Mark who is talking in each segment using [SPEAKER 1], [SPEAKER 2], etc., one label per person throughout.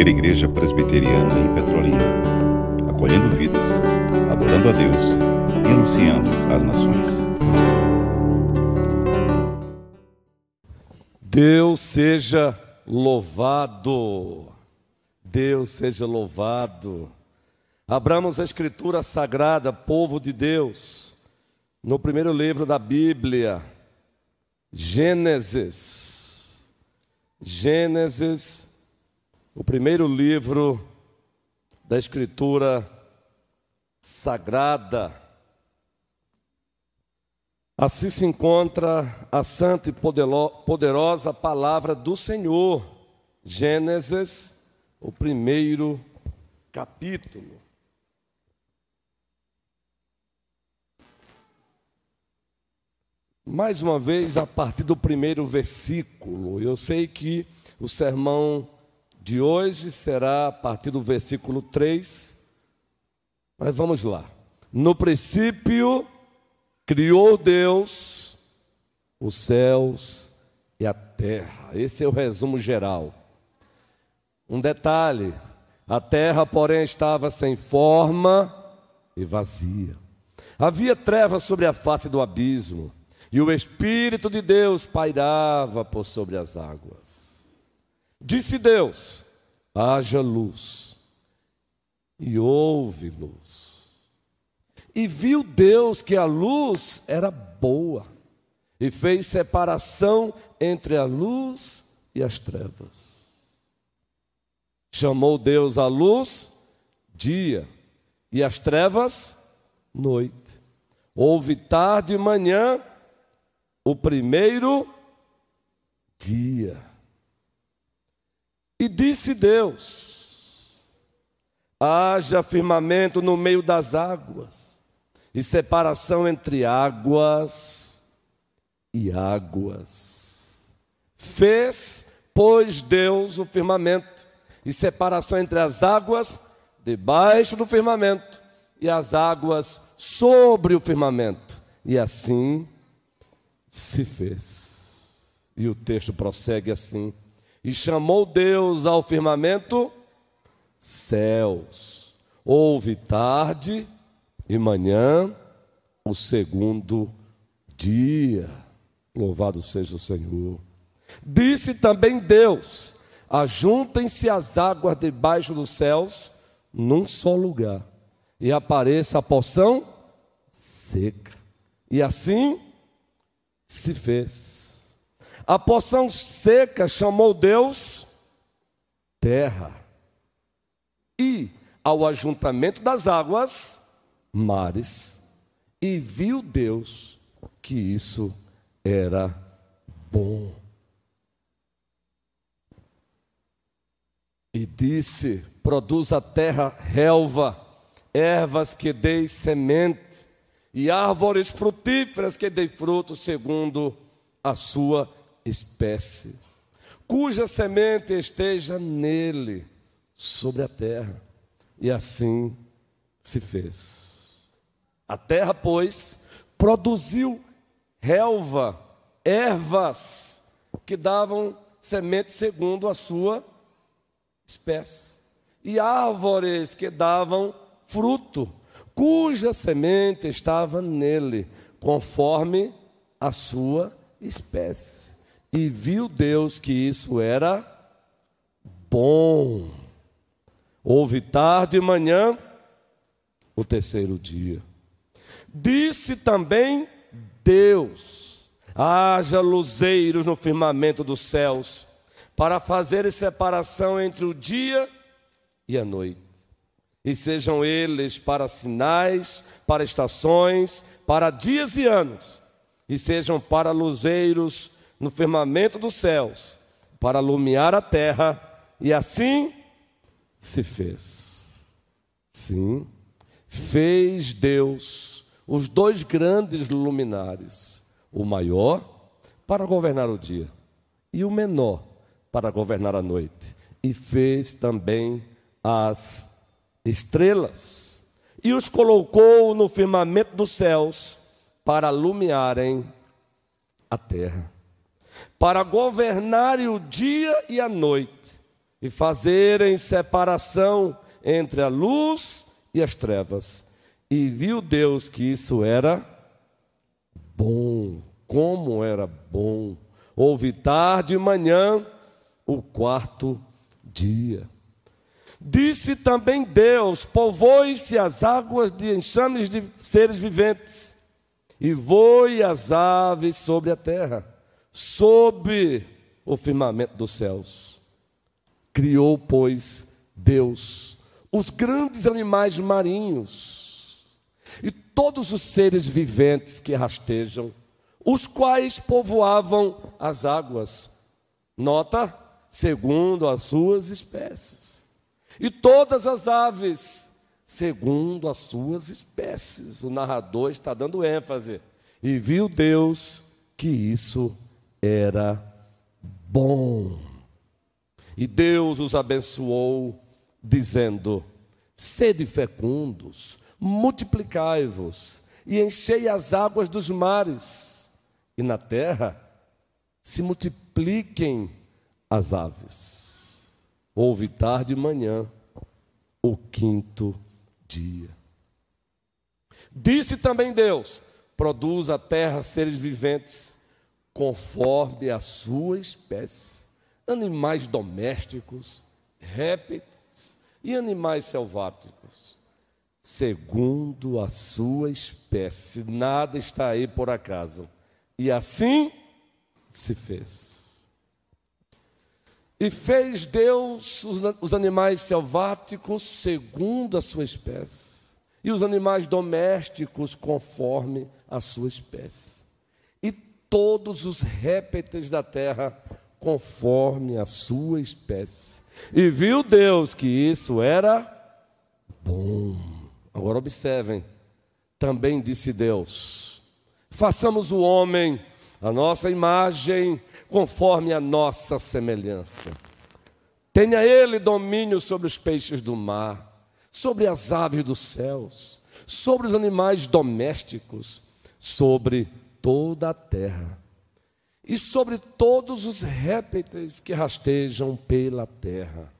[SPEAKER 1] primeira igreja presbiteriana em Petrolina, acolhendo vidas, adorando a Deus e anunciando as nações.
[SPEAKER 2] Deus seja louvado. Deus seja louvado. Abramos a Escritura Sagrada, povo de Deus, no primeiro livro da Bíblia, Gênesis. Gênesis, o primeiro livro da Escritura Sagrada. Assim se encontra a santa e poderosa palavra do Senhor. Gênesis, o primeiro capítulo. Mais uma vez, a partir do primeiro versículo, eu sei que o sermão de hoje será a partir do versículo 3, mas vamos lá. No princípio, criou Deus os céus e a terra. Esse é o resumo geral. Um detalhe: a terra, porém, estava sem forma e vazia. Havia trevas sobre a face do abismo e o Espírito de Deus pairava por sobre as águas. Disse Deus: haja luz, e houve luz. E viu Deus que a luz era boa, e fez separação entre a luz e as trevas. Chamou Deus a luz dia, e as trevas noite. Houve tarde e manhã, o primeiro dia. E disse Deus: haja firmamento no meio das águas, e separação entre águas e águas. Fez, pois, Deus o firmamento, e separação entre as águas debaixo do firmamento, e as águas sobre o firmamento. E assim se fez. E o texto prossegue assim: E chamou Deus ao firmamento céus. Houve tarde e manhã o segundo dia. Louvado seja o Senhor. Disse também Deus: Ajuntem-se as águas debaixo dos céus num só lugar, e apareça a porção seca. E assim se fez. A porção seca chamou Deus terra. E ao ajuntamento das águas, mares. E viu Deus que isso era bom. E disse: Produz a terra relva, ervas que deis semente e árvores frutíferas que dê fruto segundo a sua espécie, cuja semente esteja nele, sobre a terra. E assim se fez. A terra, pois, produziu relva, ervas, que davam semente segundo a sua espécie, e árvores que davam fruto cuja semente estava nele, conforme a sua espécie. E viu Deus que isso era bom. Houve tarde e manhã, o terceiro dia. Disse também Deus: haja luzeiros no firmamento dos céus, para fazer separação entre o dia e a noite e sejam eles para sinais, para estações, para dias e anos, e sejam para luzeiros no firmamento dos céus, para alumiar a terra, e assim se fez. Sim, fez Deus os dois grandes luminares, o maior para governar o dia e o menor para governar a noite, e fez também as estrelas, e os colocou no firmamento dos céus para alumiarem a terra, para governarem o dia e a noite, e fazerem separação entre a luz e as trevas. E viu Deus que isso era bom, como era bom. Houve tarde e manhã o quarto dia. Disse também Deus: Povoe-se as águas de enxames de seres viventes, e voe as aves sobre a terra, sob o firmamento dos céus. Criou, pois, Deus os grandes animais marinhos e todos os seres viventes que rastejam, os quais povoavam as águas. Nota, segundo as suas espécies. E todas as aves, segundo as suas espécies. O narrador está dando ênfase. E viu Deus que isso era bom. E Deus os abençoou, dizendo: Sede fecundos, multiplicai-vos e enchei as águas dos mares, e na terra se multipliquem as aves. Houve tarde e manhã, o quinto dia. Disse também Deus: produz a terra seres viventes, conforme a sua espécie, animais domésticos, répteis e animais selváticos, segundo a sua espécie. Nada está aí por acaso. E assim se fez. E fez Deus os, animais selváticos segundo a sua espécie, e os animais domésticos conforme a sua espécie, todos os répteis da terra conforme a sua espécie. E viu Deus que isso era bom. Agora observem, também disse Deus: façamos o homem a nossa imagem, conforme a nossa semelhança. Tenha ele domínio sobre os peixes do mar, sobre as aves dos céus, sobre os animais domésticos, sobre toda a terra e sobre todos os répteis que rastejam pela terra.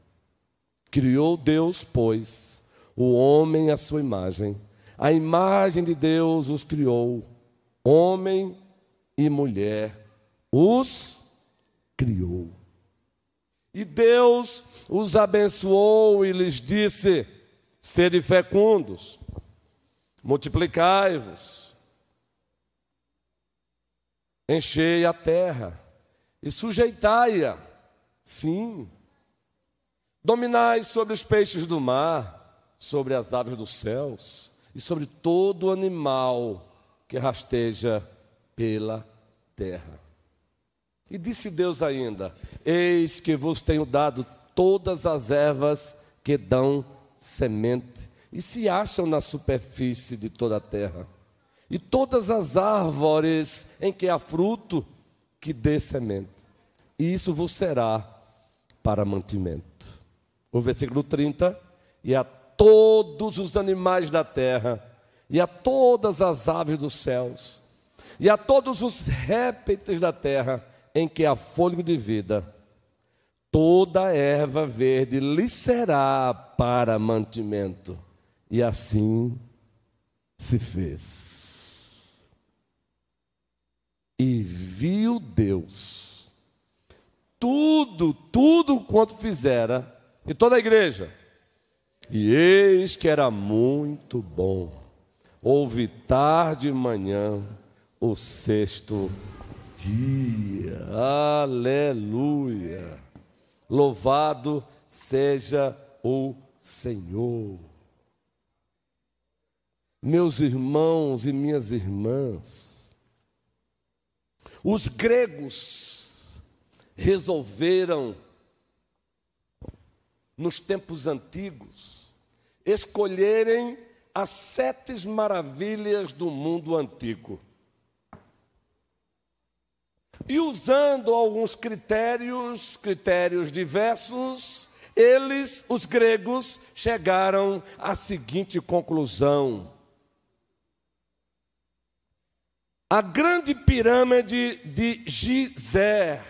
[SPEAKER 2] Criou Deus, pois, o homem à sua imagem. A imagem de Deus os criou, homem e mulher os criou. E Deus os abençoou e lhes disse: Sede fecundos, multiplicai-vos, enchei a terra e sujeitai-a, sim. Dominai sobre os peixes do mar, sobre as aves dos céus e sobre todo animal que rasteja pela terra. E disse Deus ainda: Eis que vos tenho dado todas as ervas que dão semente e se acham na superfície de toda a terra, e todas as árvores em que há fruto que dê semente. E isso vos será para mantimento. O versículo 30: E a todos os animais da terra, e a todas as aves dos céus, e a todos os répteis da terra em que há fôlego de vida, toda erva verde lhe será para mantimento. E assim se fez. E viu Deus tudo, tudo quanto fizera, e toda a igreja. E eis que era muito bom. Houve tarde e manhã o sexto dia. Aleluia. Louvado seja o Senhor. Meus irmãos e minhas irmãs, os gregos resolveram, nos tempos antigos, escolherem as sete maravilhas do mundo antigo. E usando alguns critérios, critérios diversos, eles, os gregos, chegaram à seguinte conclusão: a grande pirâmide de Gizé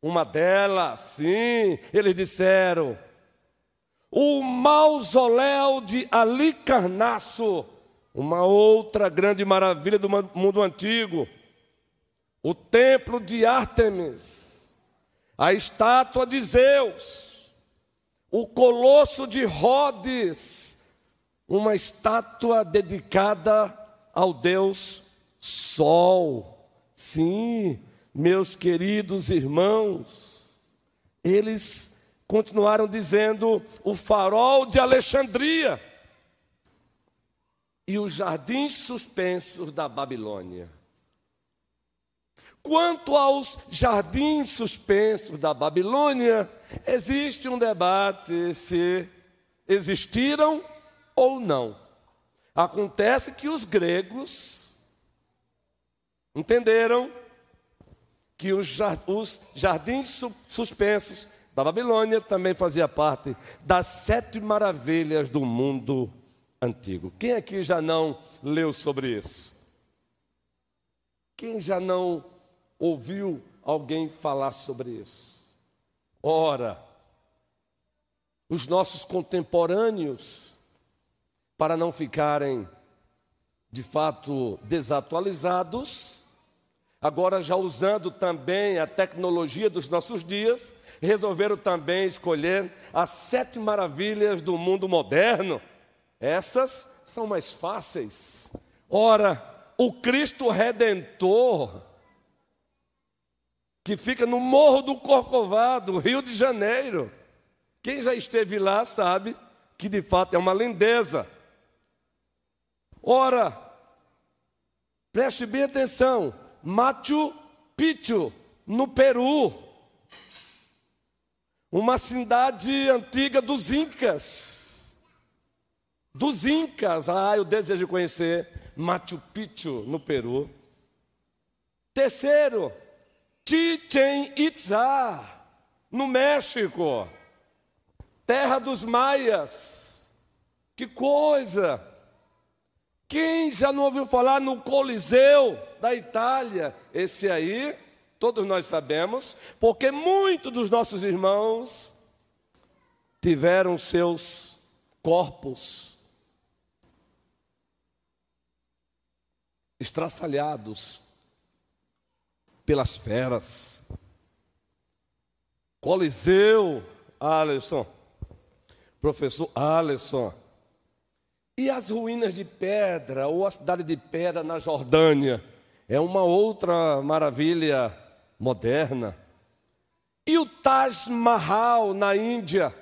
[SPEAKER 2] Uma delas, sim, eles disseram, o mausoléu de Alicarnasso, uma outra grande maravilha do mundo antigo, o templo de Ártemis, a estátua de Zeus, o colosso de Rhodes, uma estátua dedicada ao Deus Sol. Sim, meus queridos irmãos, eles continuaram dizendo o farol de Alexandria e os jardins suspensos da Babilônia. Quanto aos jardins suspensos da Babilônia, existe um debate se existiram ou não. Acontece que os gregos entenderam que os jardins suspensos da Babilônia também fazia parte das sete maravilhas do mundo antigo. Quem aqui já não leu sobre isso? Quem já não ouviu alguém falar sobre isso? Ora, os nossos contemporâneos, para não ficarem de fato desatualizados, agora já usando também a tecnologia dos nossos dias, resolveram também escolher as sete maravilhas do mundo moderno. Essas são mais fáceis. Ora, o Cristo Redentor, que fica no Morro do Corcovado, Rio de Janeiro. Quem já esteve lá sabe que de fato é uma lindeza. Ora, preste bem atenção, Machu Picchu, no Peru, uma cidade antiga dos Incas. Dos Incas, ah, eu desejo conhecer Machu Picchu, no Peru. Terceiro, Chichen Itza, no México, terra dos maias. Que coisa! Quem já não ouviu falar no Coliseu da Itália? Esse aí, todos nós sabemos, porque muitos dos nossos irmãos tiveram seus corpos estraçalhados pelas feras. Coliseu, Alisson, professor Alisson, e as ruínas de pedra, ou a cidade de pedra na Jordânia, é uma outra maravilha moderna. E o Taj Mahal na Índia,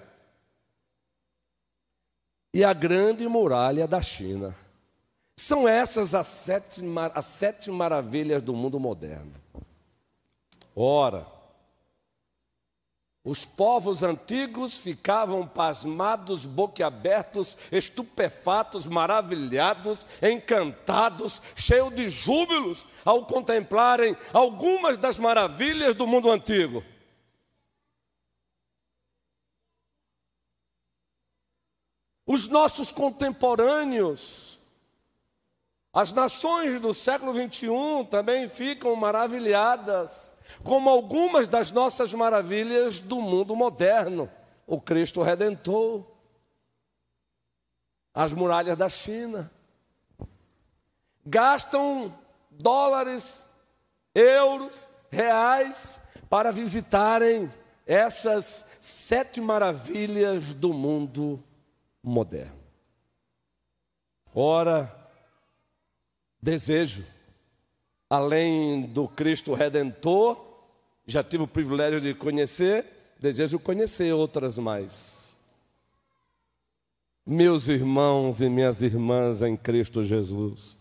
[SPEAKER 2] e a grande muralha da China. São essas as sete, as sete maravilhas do mundo moderno. Ora, os povos antigos ficavam pasmados, boquiabertos, estupefatos, maravilhados, encantados, cheios de júbilos ao contemplarem algumas das maravilhas do mundo antigo. Os nossos contemporâneos, as nações do século 21 também ficam maravilhadas como algumas das nossas maravilhas do mundo moderno. O Cristo Redentor, as muralhas da China. Gastam dólares, euros, reais para visitarem essas sete maravilhas do mundo moderno. Ora, desejo, além do Cristo Redentor, já tive o privilégio de conhecer, desejo conhecer outras mais. Meus irmãos e minhas irmãs em Cristo Jesus.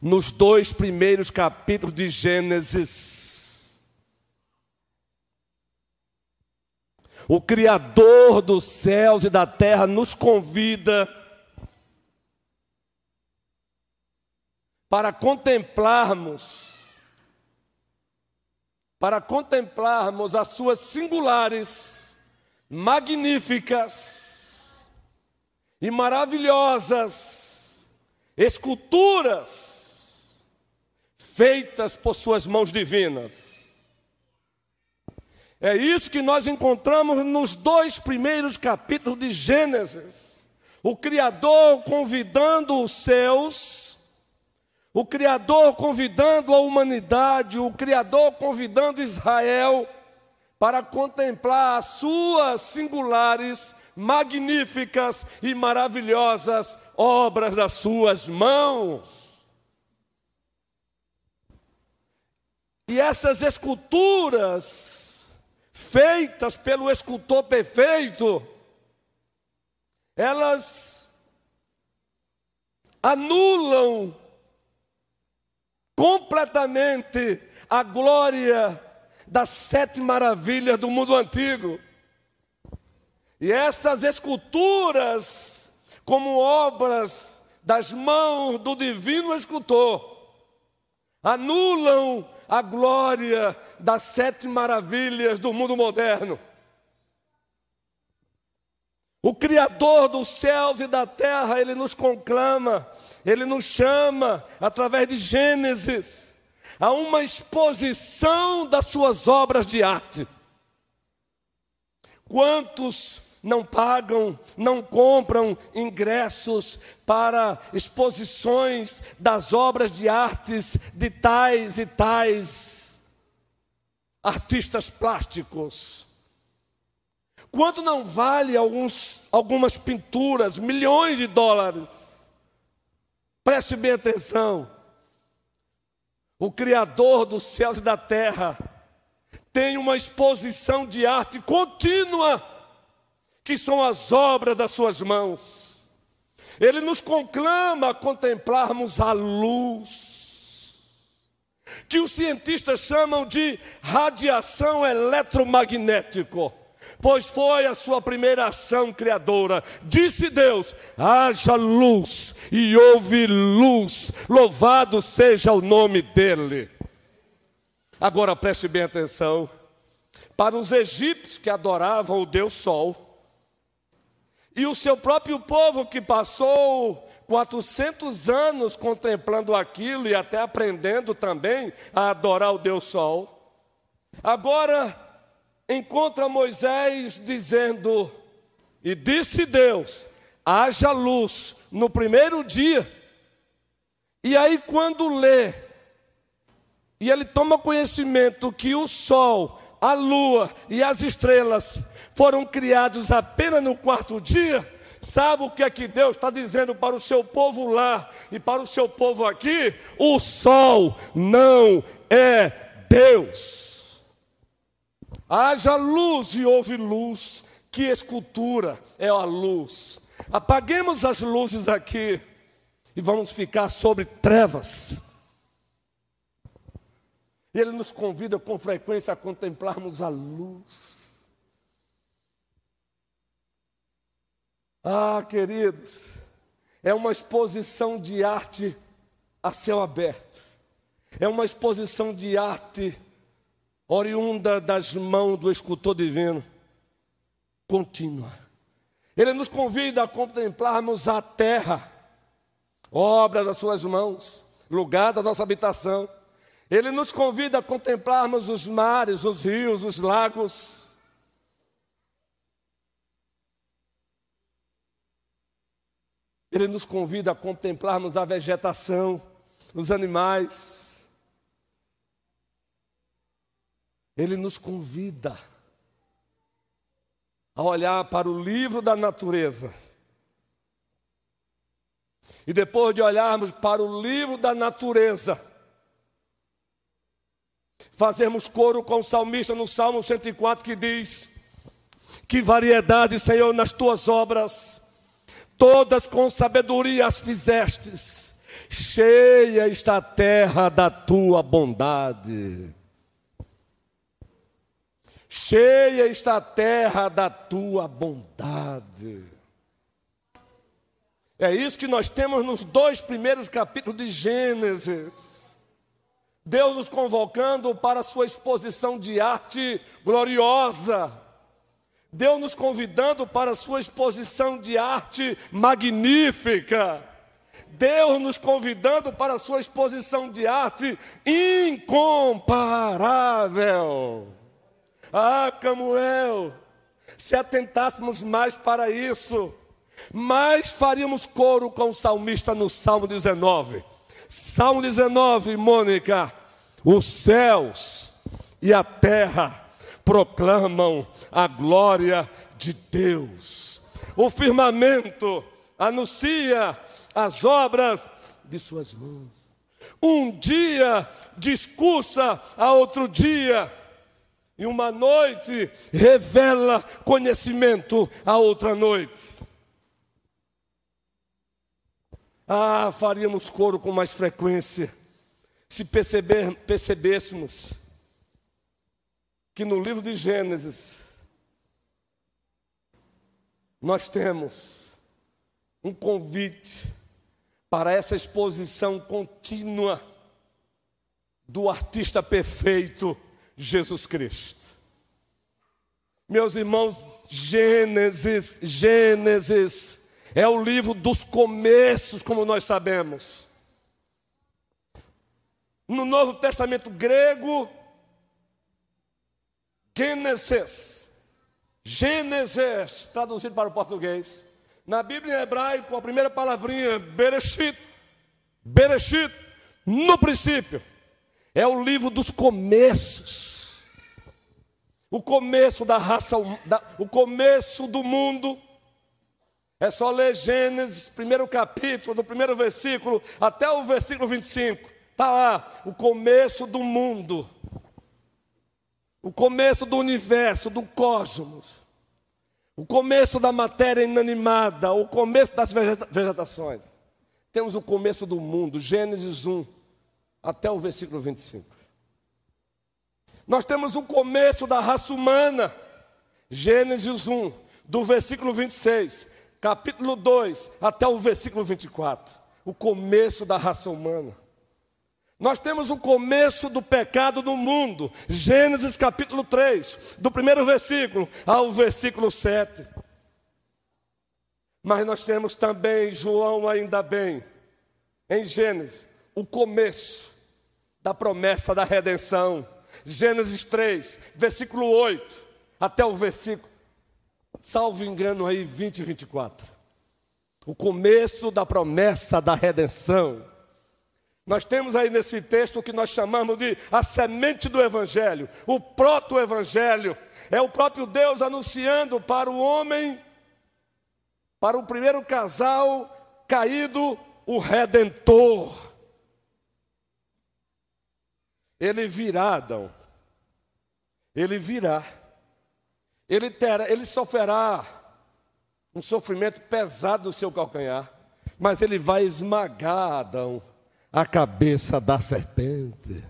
[SPEAKER 2] Nos dois primeiros capítulos de Gênesis, o Criador dos céus e da terra nos convida para contemplarmos para contemplarmos as suas singulares, magníficas e maravilhosas esculturas feitas por suas mãos divinas. É isso que nós encontramos nos dois primeiros capítulos de Gênesis. O Criador convidando os seus, o Criador convidando a humanidade, o Criador convidando Israel para contemplar as suas singulares, magníficas e maravilhosas obras das suas mãos. E essas esculturas, feitas pelo escultor perfeito, elas anulam completamente a glória das sete maravilhas do mundo antigo. E essas esculturas, como obras das mãos do divino escultor, anulam a glória das sete maravilhas do mundo moderno. O Criador dos céus e da terra, Ele nos conclama, Ele nos chama, através de Gênesis, a uma exposição das suas obras de arte. Quantos não pagam, não compram ingressos para exposições das obras de artes de tais e tais artistas plásticos. Quanto não vale alguns, algumas pinturas, milhões de dólares? Preste bem atenção. O Criador dos céus e da terra tem uma exposição de arte contínua que são as obras das suas mãos. Ele nos conclama a contemplarmos a luz, que os cientistas chamam de radiação eletromagnética, pois foi a sua primeira ação criadora. Disse Deus: haja luz, e houve luz, louvado seja o nome dEle. Agora preste bem atenção. Para os egípcios que adoravam o Deus Sol, e o seu próprio povo que passou 400 anos contemplando aquilo e até aprendendo também a adorar o Deus Sol. Agora encontra Moisés dizendo: E disse Deus: haja luz no primeiro dia. E aí, quando lê, e ele toma conhecimento que o sol, a lua e as estrelas foram criados apenas no quarto dia, sabe o que é que Deus está dizendo para o seu povo lá e para o seu povo aqui? O sol não é Deus. Haja luz e houve luz. Que escultura é a luz. Apaguemos as luzes aqui e vamos ficar sobre trevas. E Ele nos convida com frequência a contemplarmos a luz. Ah, queridos, é uma exposição de arte a céu aberto. É uma exposição de arte oriunda das mãos do escultor divino, contínua. Ele nos convida a contemplarmos a terra, obra das suas mãos, lugar da nossa habitação. Ele nos convida a contemplarmos os mares, os rios, os lagos, Ele nos convida a contemplarmos a vegetação, os animais. Ele nos convida a olhar para o livro da natureza. E depois de olharmos para o livro da natureza, fazermos coro com o salmista no Salmo 104 que diz: Que variedade, Senhor, nas tuas obras todas com sabedoria as fizestes, cheia está a terra da tua bondade. Cheia está a terra da tua bondade. É isso que nós temos nos dois primeiros capítulos de Gênesis. Deus nos convocando para a sua exposição de arte gloriosa Deus nos convidando para a sua exposição de arte magnífica. Deus nos convidando para a sua exposição de arte incomparável. Ah, Camuel, se atentássemos mais para isso, mais faríamos coro com o salmista no Salmo 19. Salmo 19, Mônica, os céus e a terra proclamam a glória de Deus. O firmamento anuncia as obras de suas mãos. Um dia discursa a outro dia, e uma noite revela conhecimento a outra noite. Ah, faríamos coro com mais frequência se perceber, percebêssemos que no livro de Gênesis nós temos um convite para essa exposição contínua do artista perfeito Jesus Cristo. Meus irmãos, Gênesis, Gênesis é o livro dos começos, como nós sabemos. No Novo Testamento grego, Gênesis, Gênesis, traduzido para o português, na Bíblia em hebraico, a primeira palavrinha, Bereshit, Bereshit, no princípio, é o livro dos começos. O começo da raça, da, o começo do mundo. É só ler Gênesis, primeiro capítulo, do primeiro versículo até o versículo 25. Está lá, o começo do mundo. O começo do universo, do cosmos o começo da matéria inanimada, o começo das vegetações. Temos o começo do mundo, Gênesis 1, até o versículo 25. Nós temos o começo da raça humana, Gênesis 1, do versículo 26, capítulo 2, até o versículo 24. O começo da raça humana. Nós temos o começo do pecado no mundo, Gênesis capítulo 3, do primeiro versículo ao versículo 7. Mas nós temos também, João, ainda bem, em Gênesis, o começo da promessa da redenção. Gênesis 3, versículo 8, até o versículo, salvo engano aí, 20 e 24. O começo da promessa da redenção. Nós temos aí nesse texto o que nós chamamos de a semente do Evangelho, o proto-Evangelho. É o próprio Deus anunciando para o homem, para o primeiro casal caído, o Redentor. Ele virá, Adão. Ele virá. Ele, terá, ele sofrerá um sofrimento pesado no seu calcanhar, mas ele vai esmagar Adão a cabeça da serpente.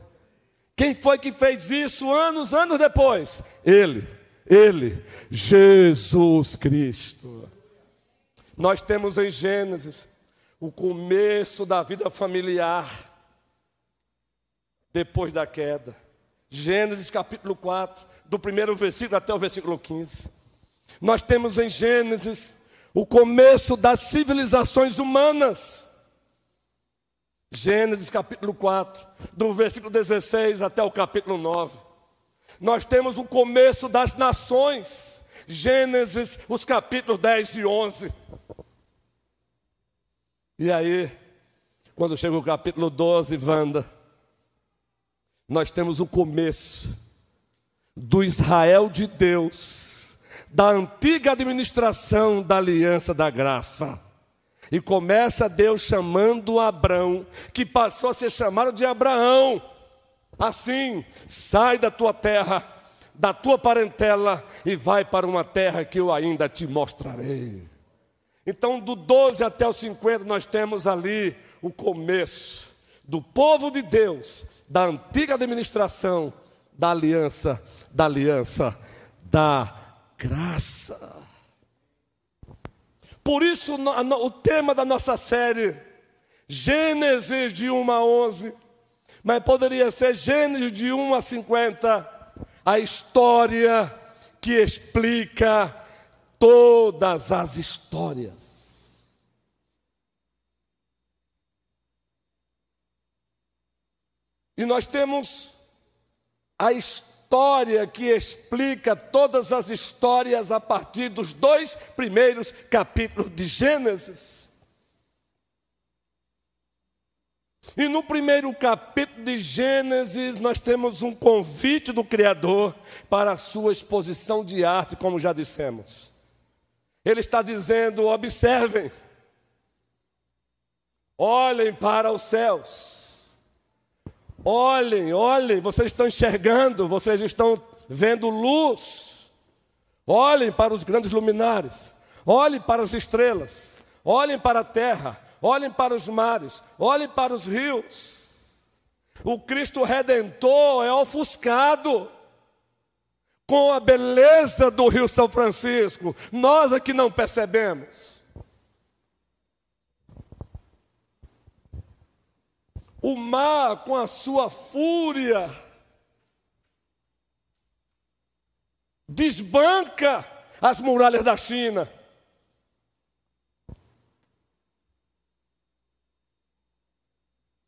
[SPEAKER 2] Quem foi que fez isso anos, anos depois? Ele, ele, Jesus Cristo. Nós temos em Gênesis o começo da vida familiar depois da queda. Gênesis capítulo 4, do primeiro versículo até o versículo 15. Nós temos em Gênesis o começo das civilizações humanas. Gênesis capítulo 4, do versículo 16 até o capítulo 9. Nós temos o começo das nações. Gênesis, os capítulos 10 e 11. E aí, quando chega o capítulo 12, Wanda, nós temos o começo do Israel de Deus, da antiga administração da aliança da graça. E começa Deus chamando Abraão, que passou a ser chamado de Abraão. Assim, sai da tua terra, da tua parentela e vai para uma terra que eu ainda te mostrarei. Então, do 12 até o 50, nós temos ali o começo do povo de Deus, da antiga administração, da aliança, da aliança, da graça. Por isso, o tema da nossa série, Gênesis de 1 a 11, mas poderia ser Gênesis de 1 a 50, a história que explica todas as histórias. E nós temos a história que explica todas as histórias a partir dos dois primeiros capítulos de Gênesis. E no primeiro capítulo de Gênesis, nós temos um convite do Criador para a sua exposição de arte, como já dissemos. Ele está dizendo: observem, olhem para os céus, olhem, olhem, vocês estão enxergando, vocês estão vendo luz, olhem para os grandes luminares, olhem para as estrelas, olhem para a terra, olhem para os mares, olhem para os rios. O Cristo Redentor é ofuscado com a beleza do Rio São Francisco. Nós aqui não percebemos. O mar com a sua fúria desbanca as muralhas da China.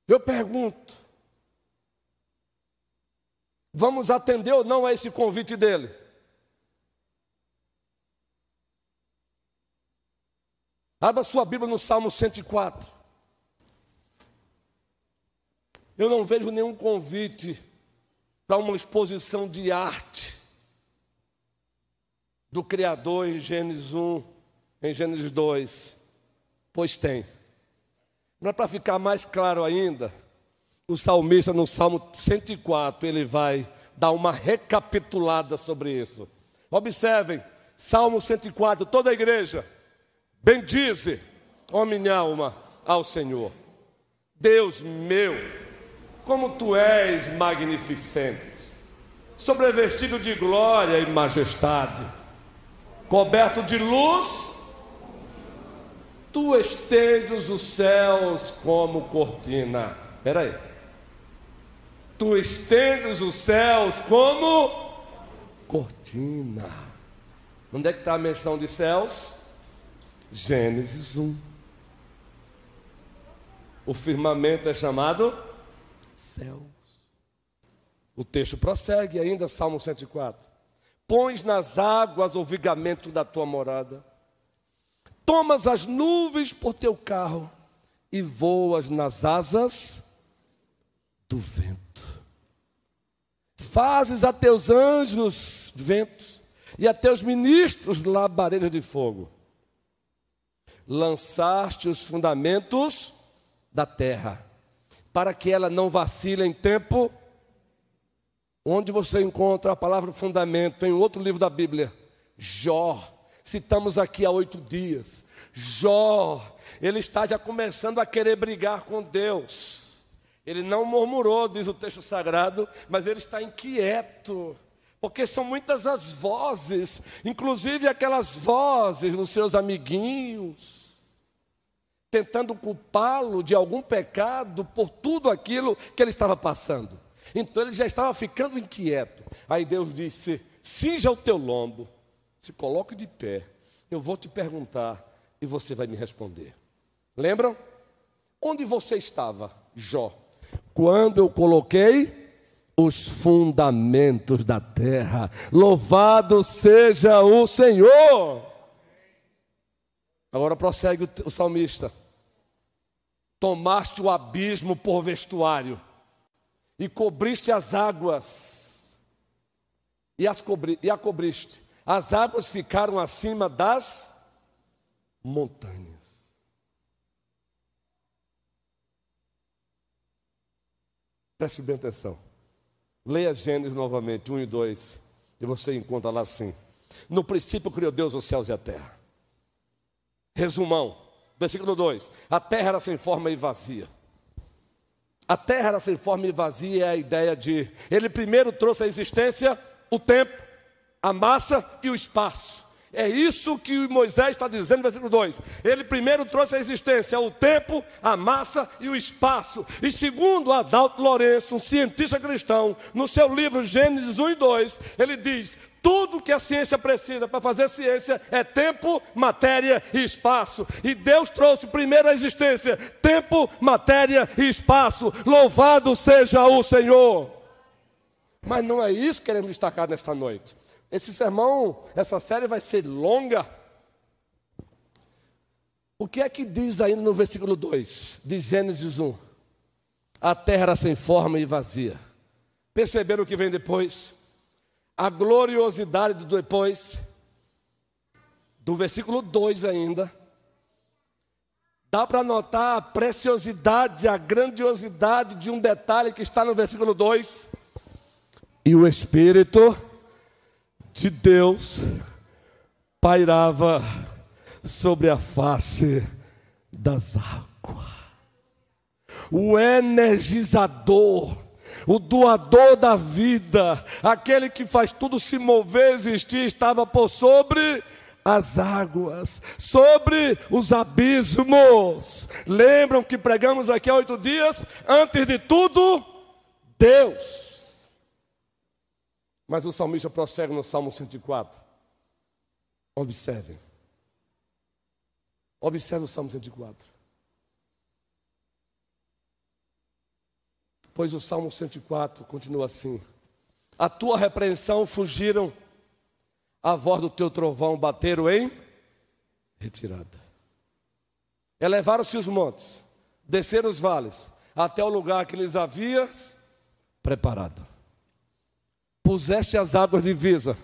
[SPEAKER 2] Eu pergunto: Vamos atender ou não a esse convite dele? Abra sua Bíblia no Salmo 104. Eu não vejo nenhum convite para uma exposição de arte do Criador em Gênesis 1, em Gênesis 2. Pois tem. Mas para ficar mais claro ainda, o salmista no Salmo 104, ele vai dar uma recapitulada sobre isso. Observem, Salmo 104, toda a igreja, bendize, ó minha alma, ao Senhor. Deus meu, como tu és magnificente, sobrevestido de glória e majestade, coberto de luz, tu estendes os céus como cortina. Espera aí. Tu estendes os céus como cortina. Onde é que está a menção de céus? Gênesis 1. O firmamento é chamado céus. O texto prossegue ainda, Salmo 104. Pões nas águas o vigamento da tua morada, tomas as nuvens por teu carro e voas nas asas do vento. Fazes a teus anjos ventos e a teus ministros labaredas de fogo. Lançaste os fundamentos da terra, para que ela não vacile em tempo. Onde você encontra a palavra fundamento? Em outro livro da Bíblia, Jó. Citamos aqui há oito dias. Jó, ele está já começando a querer brigar com Deus. Ele não murmurou, diz o texto sagrado, mas ele está inquieto, porque são muitas as vozes, inclusive aquelas vozes dos seus amiguinhos, tentando culpá-lo de algum pecado por tudo aquilo que ele estava passando. Então ele já estava ficando inquieto. Aí Deus disse: cinja o teu lombo, se coloque de pé, eu vou te perguntar e você vai me responder. Lembram? Onde você estava, Jó? quando eu coloquei os fundamentos da terra. Louvado seja o Senhor. Agora prossegue o salmista. Tomaste o abismo por vestuário e cobriste as águas e, as cobri, e a cobriste. As águas ficaram acima das montanhas. Preste bem atenção. Leia Gênesis novamente, 1 e 2, e você encontra lá assim. No princípio criou Deus os céus e a terra. Resumão, versículo 2: A terra era sem forma e vazia. A terra era sem forma e vazia é a ideia de. Ele primeiro trouxe à existência o tempo, a massa e o espaço. É isso que Moisés está dizendo no versículo 2. Ele primeiro trouxe a existência, o tempo, a massa e o espaço. E segundo Adalto Lourenço, um cientista cristão, no seu livro Gênesis 1 e 2, ele diz: tudo que a ciência precisa para fazer ciência é tempo, matéria e espaço. E Deus trouxe primeiro a existência: tempo, matéria e espaço. Louvado seja o Senhor. Mas não é isso que queremos destacar nesta noite. Esse sermão, essa série vai ser longa. O que é que diz ainda no versículo 2 de Gênesis 1? A terra era sem forma e vazia. Perceberam o que vem depois? A gloriosidade do depois, do versículo 2 ainda. Dá para notar a preciosidade, a grandiosidade de um detalhe que está no versículo 2. E o Espírito de Deus pairava sobre a face das águas. O energizador, o doador da vida, aquele que faz tudo se mover, existir, estava por sobre as águas, sobre os abismos. Lembram que pregamos aqui há oito dias? Antes de tudo, Deus. Mas o salmista prossegue no Salmo 104. Observem. Observe o Salmo 104. Pois o Salmo 104 continua assim: A tua repreensão fugiram, a voz do teu trovão bateram em retirada. Elevaram-se os montes, desceram os vales, até o lugar que lhes havias preparado puseste as águas de vida,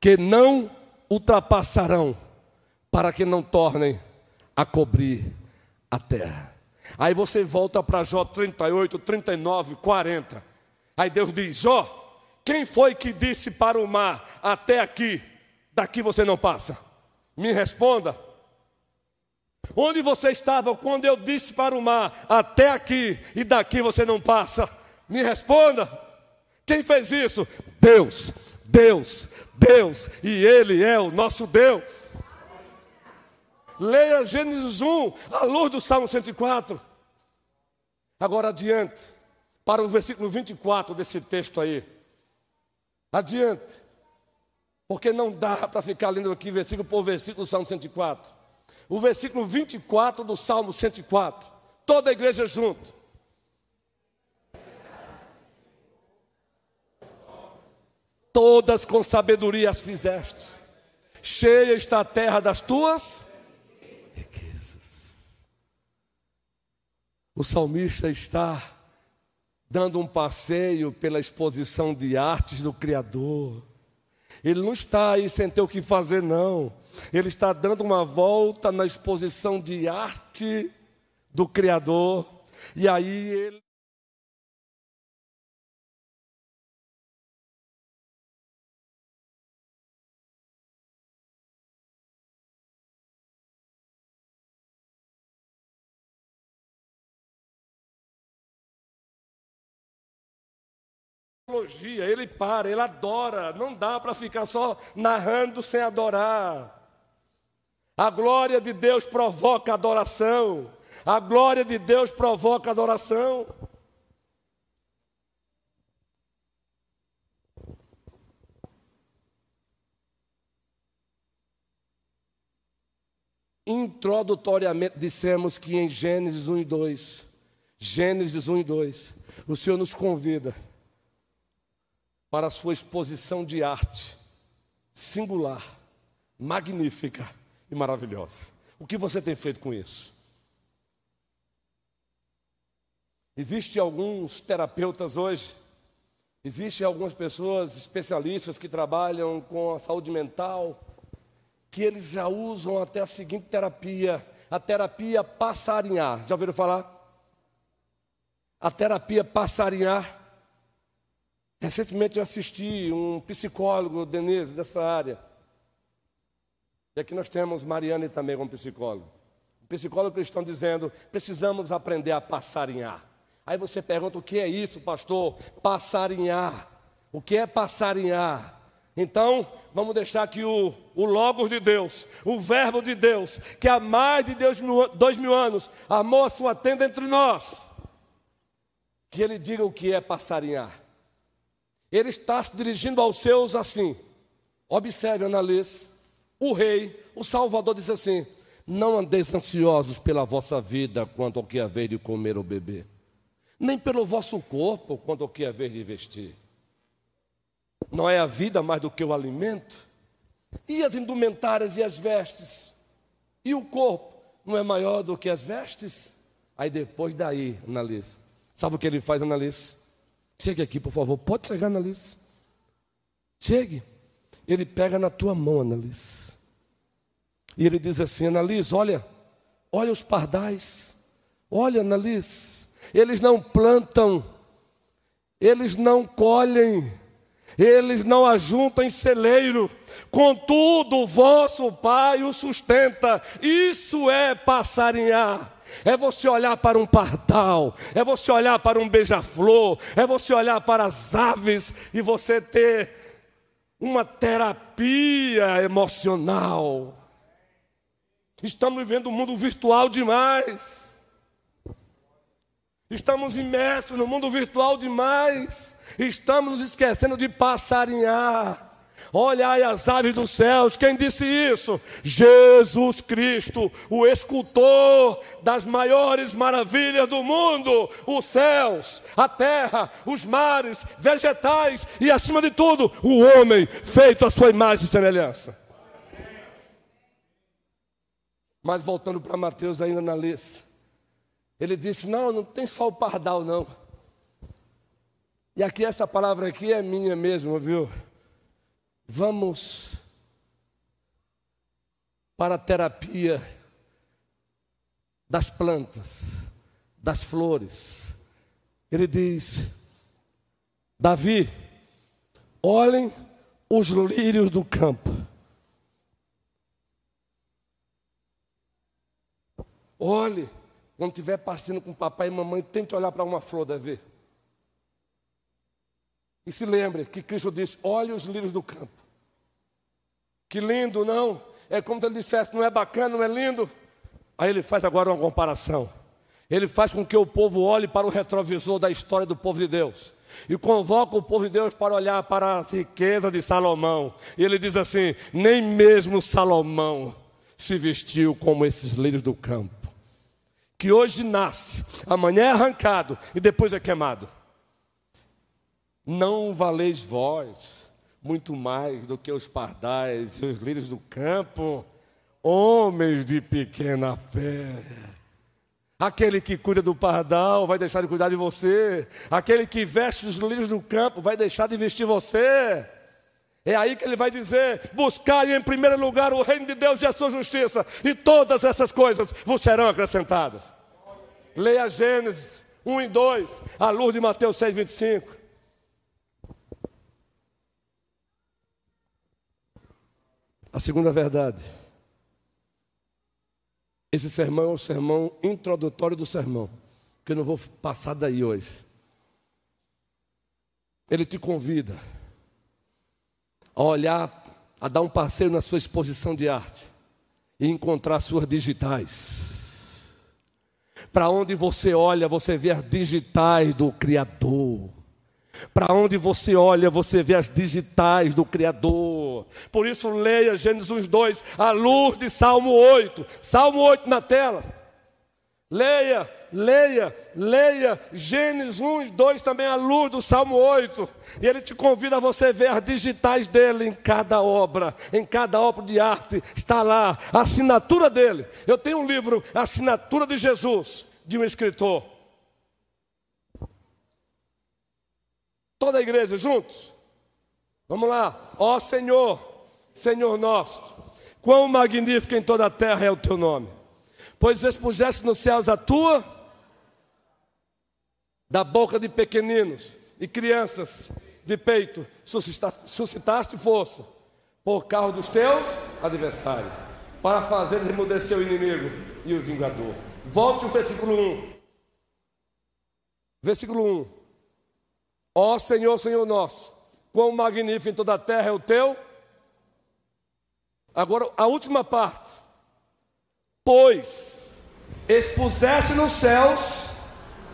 [SPEAKER 2] que não ultrapassarão, para que não tornem a cobrir a terra. Aí você volta para Jó 38, 39, 40. Aí Deus diz: Jó, quem foi que disse para o mar, até aqui, daqui você não passa? Me responda. Onde você estava quando eu disse para o mar, até aqui e daqui você não passa? Me responda. Quem fez isso? Deus, Deus, Deus, e Ele é o nosso Deus. Leia Gênesis 1, à luz do Salmo 104. Agora adiante, para o versículo 24 desse texto aí. Adiante, porque não dá para ficar lendo aqui versículo por versículo do Salmo 104. O versículo 24 do Salmo 104. Toda a igreja junto. Todas com sabedoria as fizeste. Cheia está a terra das tuas riquezas. O salmista está dando um passeio pela exposição de artes do Criador. Ele não está aí sem ter o que fazer, não. Ele está dando uma volta na exposição de arte do Criador. E aí ele. Teologia, ele para, ele adora, não dá para ficar só narrando sem adorar. A glória de Deus provoca adoração. A glória de Deus provoca adoração. Introdutoriamente dissemos que em Gênesis 1 e 2, Gênesis 1 e 2, o Senhor nos convida para a sua exposição de arte singular, magnífica e maravilhosa. O que você tem feito com isso? Existem alguns terapeutas hoje, existem algumas pessoas especialistas que trabalham com a saúde mental, que eles já usam até a seguinte terapia, a terapia passarinhar. Já ouviram falar? A terapia passarinhar Recentemente eu assisti um psicólogo, Denise, dessa área. E aqui nós temos Mariane também como psicólogo. Um psicólogo cristão dizendo: precisamos aprender a passarinhar. Aí você pergunta: o que é isso, pastor? Passarinhar. O que é passarinhar? Então, vamos deixar que o, o Logos de Deus, o Verbo de Deus, que há mais de dois mil, dois mil anos amou a sua tenda entre nós, que ele diga o que é passarinhar. Ele está se dirigindo aos seus assim. Observe, analise. O rei, o Salvador, diz assim: Não andeis ansiosos pela vossa vida quanto ao que haver de comer ou beber, nem pelo vosso corpo quanto ao que haver de vestir. Não é a vida mais do que o alimento? E as indumentárias e as vestes? E o corpo não é maior do que as vestes? Aí depois daí, analisa. Sabe o que ele faz, analisa? Chegue aqui, por favor. Pode chegar, analisa. Chegue. Ele pega na tua mão, analisa. E ele diz assim: analisa, olha, olha os pardais. Olha, analisa. Eles não plantam, eles não colhem, eles não ajuntam em celeiro, contudo o vosso Pai o sustenta. Isso é passarinhar. É você olhar para um pardal, é você olhar para um beija-flor, é você olhar para as aves e você ter uma terapia emocional. Estamos vivendo um mundo virtual demais. Estamos imersos no mundo virtual demais. Estamos nos esquecendo de passarinhar. Olhai as aves dos céus, quem disse isso? Jesus Cristo, o escultor das maiores maravilhas do mundo, os céus, a terra, os mares, vegetais e, acima de tudo, o homem feito à sua imagem e semelhança. Mas voltando para Mateus ainda na lista, ele disse: Não, não tem só o pardal, não. E aqui essa palavra aqui é minha mesmo, viu? Vamos para a terapia das plantas, das flores. Ele diz: Davi, olhem os lírios do campo. Olhe, quando estiver passeando com papai e mamãe, tente olhar para uma flor, ver. E se lembre que Cristo disse: olhe os lírios do campo. Que lindo, não? É como se ele dissesse: não é bacana, não é lindo? Aí ele faz agora uma comparação. Ele faz com que o povo olhe para o retrovisor da história do povo de Deus. E convoca o povo de Deus para olhar para a riqueza de Salomão. E ele diz assim: nem mesmo Salomão se vestiu como esses lírios do campo que hoje nasce, amanhã é arrancado e depois é queimado. Não valeis vós muito mais do que os pardais e os lírios do campo, homens de pequena fé. Aquele que cuida do pardal vai deixar de cuidar de você. Aquele que veste os lírios do campo vai deixar de vestir você. É aí que ele vai dizer: buscai em primeiro lugar o reino de Deus e a sua justiça, e todas essas coisas vos serão acrescentadas. Leia Gênesis 1 e 2, à luz de Mateus 6, 25. A segunda verdade. Esse sermão é o sermão introdutório do sermão, que eu não vou passar daí hoje. Ele te convida a olhar, a dar um passeio na sua exposição de arte e encontrar suas digitais. Para onde você olha, você vê as digitais do Criador. Para onde você olha, você vê as digitais do Criador. Por isso, leia Gênesis 2, à luz de Salmo 8. Salmo 8 na tela. Leia, leia, leia Gênesis 1 e 2 também à luz do Salmo 8. E ele te convida a você ver as digitais dele em cada obra, em cada obra de arte. Está lá a assinatura dele. Eu tenho um livro, Assinatura de Jesus, de um escritor. Toda a igreja juntos? Vamos lá. Ó Senhor, Senhor nosso, quão magnífico em toda a terra é o teu nome pois expuseste nos céus a tua, da boca de pequeninos e crianças de peito, suscitaste força por causa dos teus adversários, para fazer remudecer o inimigo e o vingador. Volte o versículo 1. Versículo 1. Ó Senhor, Senhor nosso, quão magnífico em toda a terra é o teu Agora, a última parte. Pois expuseste nos céus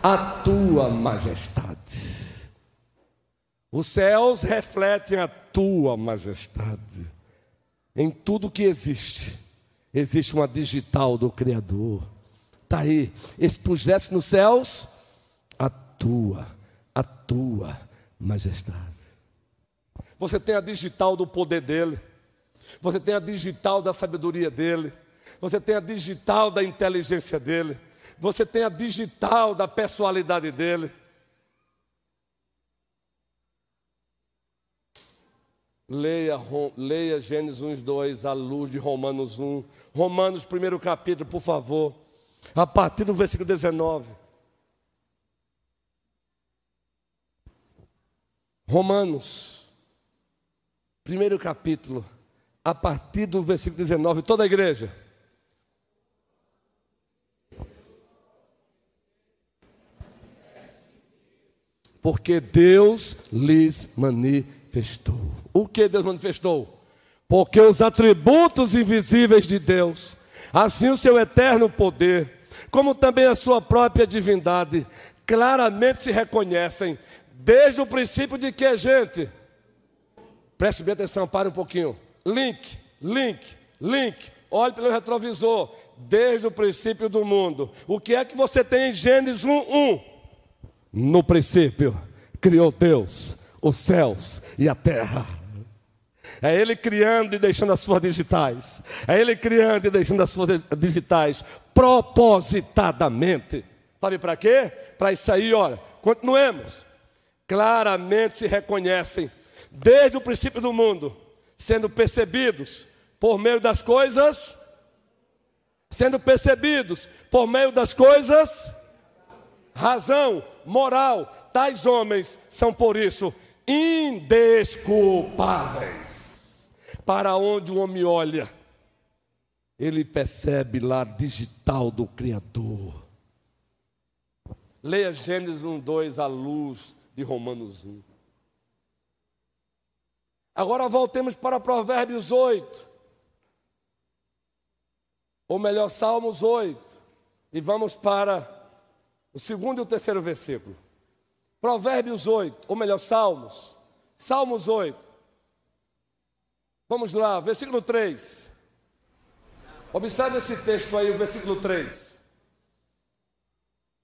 [SPEAKER 2] a tua majestade. Os céus refletem a tua majestade. Em tudo que existe, existe uma digital do Criador. Está aí, expuseste nos céus a tua, a tua majestade. Você tem a digital do poder dele. Você tem a digital da sabedoria dele. Você tem a digital da inteligência dele. Você tem a digital da personalidade dele. Leia, leia Gênesis 1, 2, à luz de Romanos 1. Romanos, primeiro capítulo, por favor. A partir do versículo 19. Romanos, primeiro capítulo, a partir do versículo 19, toda a igreja. Porque Deus lhes manifestou. O que Deus manifestou? Porque os atributos invisíveis de Deus, assim o seu eterno poder, como também a sua própria divindade, claramente se reconhecem desde o princípio de que, gente? Preste bem atenção, pare um pouquinho. Link, link, link. Olhe pelo retrovisor. Desde o princípio do mundo. O que é que você tem em Gênesis 1, 1? No princípio, criou Deus os céus e a terra. É Ele criando e deixando as suas digitais. É Ele criando e deixando as suas digitais propositadamente. Sabe para quê? Para isso aí, olha. Continuemos. Claramente se reconhecem, desde o princípio do mundo, sendo percebidos por meio das coisas, sendo percebidos por meio das coisas, razão, moral, tais homens são por isso indesculpáveis. Para onde o homem olha, ele percebe lá digital do Criador. Leia Gênesis 1, 2 à luz de Romanos 1. Agora voltemos para Provérbios 8. Ou melhor, Salmos 8. E vamos para o segundo e o terceiro versículo. Provérbios 8, ou melhor, Salmos. Salmos 8. Vamos lá, versículo 3. Observe esse texto aí, o versículo 3.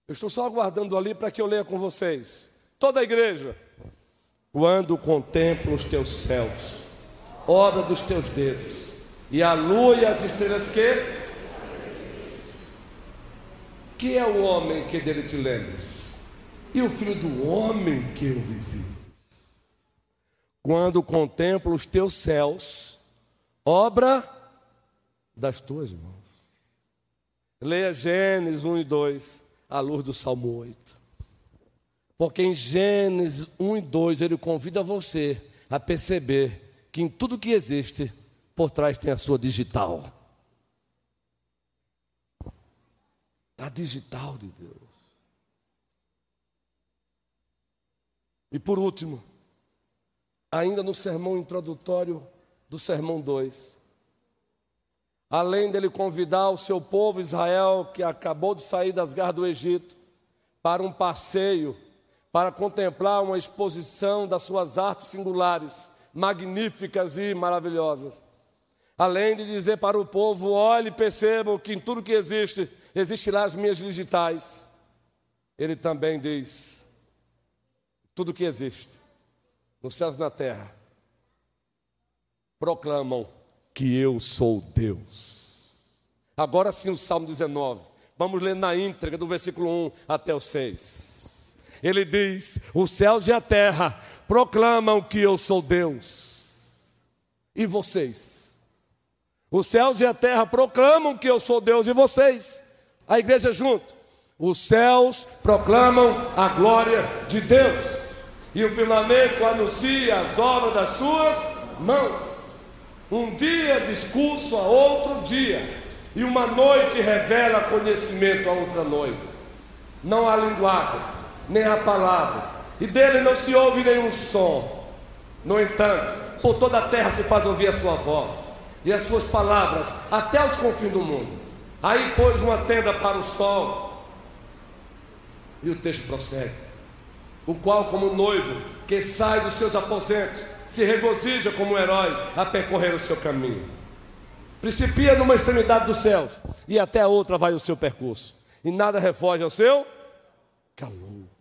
[SPEAKER 2] Eu estou só aguardando ali para que eu leia com vocês. Toda a igreja. Quando contemplo os teus céus, obra dos teus dedos, e a lua e as estrelas que? Que é o homem que dele te lembres? e o filho do homem que eu visito. Quando contemplo os teus céus, obra das tuas mãos. Leia Gênesis 1 e 2, à luz do Salmo 8. Porque em Gênesis 1 e 2 ele convida você a perceber que em tudo que existe, por trás tem a sua digital. A digital de Deus. E por último, ainda no sermão introdutório do sermão 2, além dele convidar o seu povo Israel, que acabou de sair das garras do Egito, para um passeio, para contemplar uma exposição das suas artes singulares, magníficas e maravilhosas. Além de dizer para o povo: olhe percebam que em tudo que existe, existirão as minhas digitais. Ele também diz: tudo que existe, nos céus e na terra, proclamam que eu sou Deus. Agora sim, o Salmo 19. Vamos ler na íntegra, do versículo 1 até o 6. Ele diz: Os céus e a terra proclamam que eu sou Deus. E vocês? Os céus e a terra proclamam que eu sou Deus. E vocês? A igreja junto. Os céus proclamam a glória de Deus e o firmamento anuncia as obras das suas mãos. Um dia discurso a outro dia, e uma noite revela conhecimento a outra noite. Não há linguagem, nem há palavras, e dele não se ouve nenhum som. No entanto, por toda a terra se faz ouvir a sua voz, e as suas palavras até os confins do mundo. Aí pôs uma tenda para o sol. E o texto prossegue. O qual, como noivo que sai dos seus aposentos, se regozija como um herói a percorrer o seu caminho. Principia numa extremidade dos céus e até a outra vai o seu percurso. E nada refoge ao seu calor.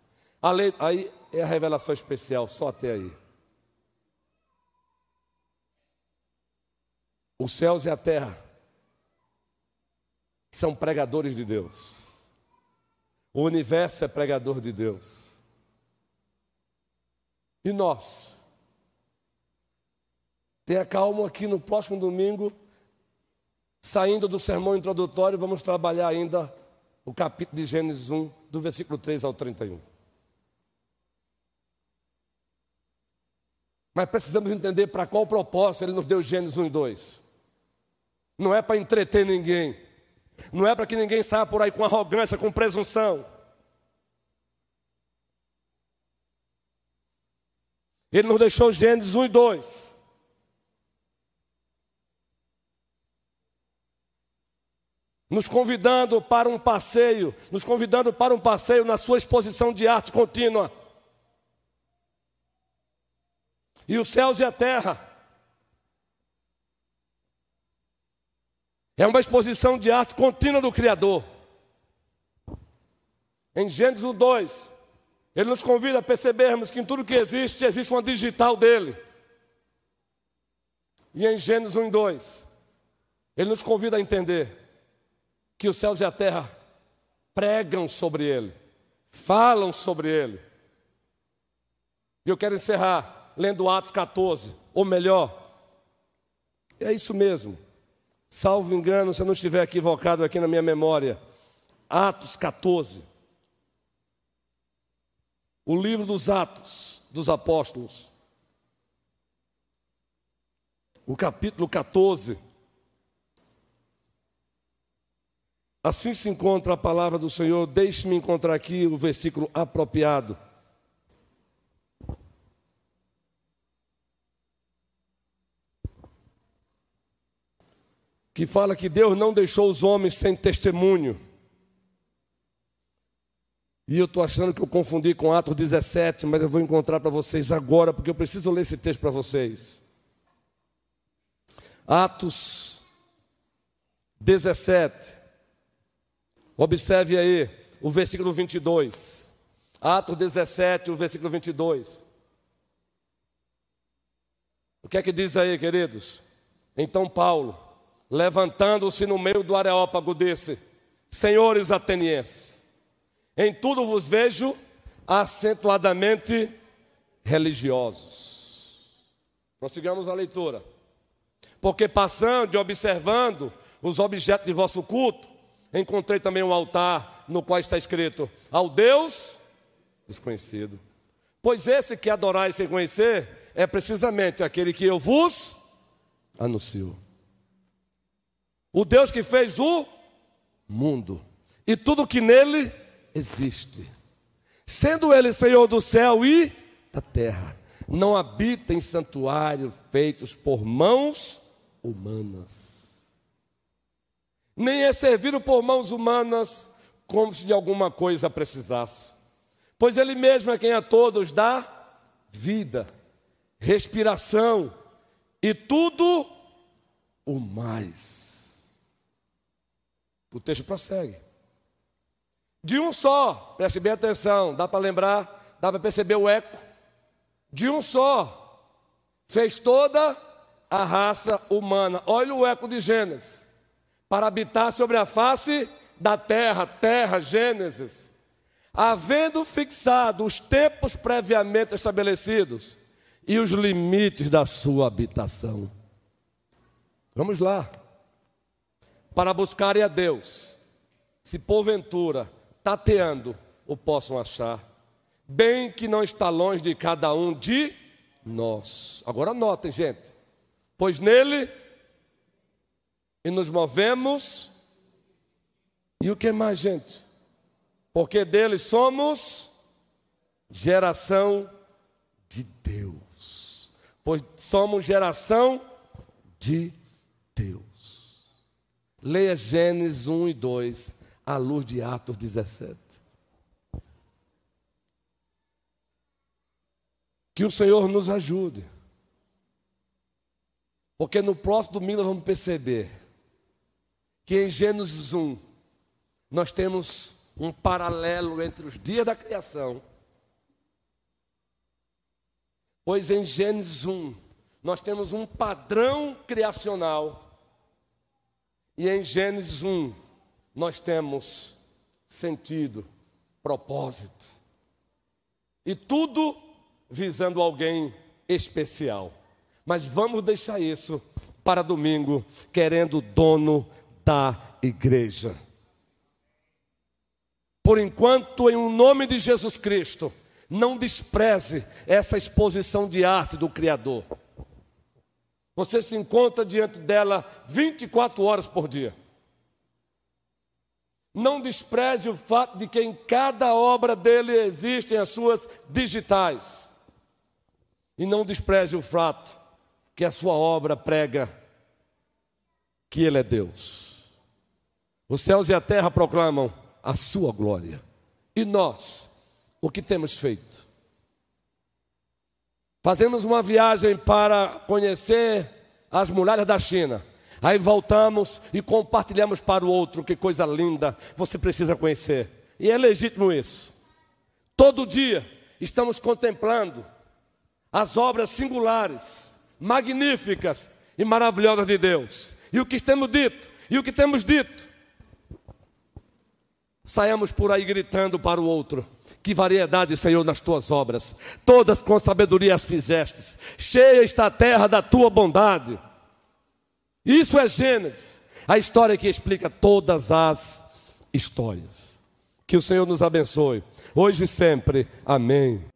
[SPEAKER 2] Aí é a revelação especial, só até aí. Os céus e a terra são pregadores de Deus. O universo é pregador de Deus. E nós? Tenha calma aqui no próximo domingo, saindo do sermão introdutório, vamos trabalhar ainda o capítulo de Gênesis 1, do versículo 3 ao 31. Mas precisamos entender para qual propósito ele nos deu Gênesis 1 e 2. Não é para entreter ninguém. Não é para que ninguém saia por aí com arrogância, com presunção. Ele nos deixou Gênesis 1 e 2. Nos convidando para um passeio, nos convidando para um passeio na sua exposição de arte contínua. E os céus e a terra É uma exposição de arte contínua do Criador. Em Gênesis 2, ele nos convida a percebermos que em tudo que existe, existe uma digital dele. E em Gênesis 1 e 2, ele nos convida a entender que os céus e a terra pregam sobre ele, falam sobre ele. E eu quero encerrar lendo Atos 14, ou melhor, é isso mesmo. Salvo engano, se eu não estiver equivocado aqui na minha memória, Atos 14. O livro dos Atos dos Apóstolos. O capítulo 14. Assim se encontra a palavra do Senhor. Deixe-me encontrar aqui o versículo apropriado. Que fala que Deus não deixou os homens sem testemunho. E eu estou achando que eu confundi com Atos 17, mas eu vou encontrar para vocês agora, porque eu preciso ler esse texto para vocês. Atos 17. Observe aí o versículo 22. Atos 17, o versículo 22. O que é que diz aí, queridos? Então Paulo, levantando-se no meio do areópago, disse: Senhores atenienses, em tudo vos vejo acentuadamente religiosos. Prossigamos a leitura. Porque passando e observando os objetos de vosso culto, encontrei também um altar no qual está escrito: Ao Deus desconhecido. Pois esse que adorais sem conhecer é precisamente aquele que eu vos anuncio. O Deus que fez o mundo e tudo que nele existe. Sendo ele Senhor do céu e da terra, não habita em santuários feitos por mãos humanas. Nem é servido por mãos humanas como se de alguma coisa precisasse. Pois ele mesmo é quem a todos dá vida, respiração e tudo o mais. O texto prossegue. De um só, preste bem atenção, dá para lembrar, dá para perceber o eco. De um só, fez toda a raça humana. Olha o eco de Gênesis. Para habitar sobre a face da terra, terra, Gênesis. Havendo fixado os tempos previamente estabelecidos e os limites da sua habitação. Vamos lá para buscarem a Deus, se porventura, tateando, o possam achar, bem que não está longe de cada um de nós. Agora notem, gente, pois nele e nos movemos, e o que mais, gente? Porque dele somos geração de Deus, pois somos geração de Deus. Leia Gênesis 1 e 2, à luz de Atos 17. Que o Senhor nos ajude. Porque no próximo domingo nós vamos perceber que em Gênesis 1 nós temos um paralelo entre os dias da criação. Pois em Gênesis 1 nós temos um padrão criacional. E em Gênesis 1 nós temos sentido, propósito. E tudo visando alguém especial. Mas vamos deixar isso para domingo, querendo o dono da igreja. Por enquanto, em um nome de Jesus Cristo, não despreze essa exposição de arte do Criador. Você se encontra diante dela 24 horas por dia. Não despreze o fato de que em cada obra dele existem as suas digitais. E não despreze o fato que a sua obra prega que Ele é Deus. Os céus e a terra proclamam a sua glória. E nós, o que temos feito? Fazemos uma viagem para conhecer as muralhas da China. Aí voltamos e compartilhamos para o outro, que coisa linda, você precisa conhecer. E é legítimo isso. Todo dia estamos contemplando as obras singulares, magníficas e maravilhosas de Deus. E o que temos dito, e o que temos dito. Saiamos por aí gritando para o outro: Que variedade, Senhor, nas tuas obras, todas com sabedoria as fizestes, cheia está a terra da tua bondade. Isso é Gênesis, a história que explica todas as histórias. Que o Senhor nos abençoe, hoje e sempre. Amém.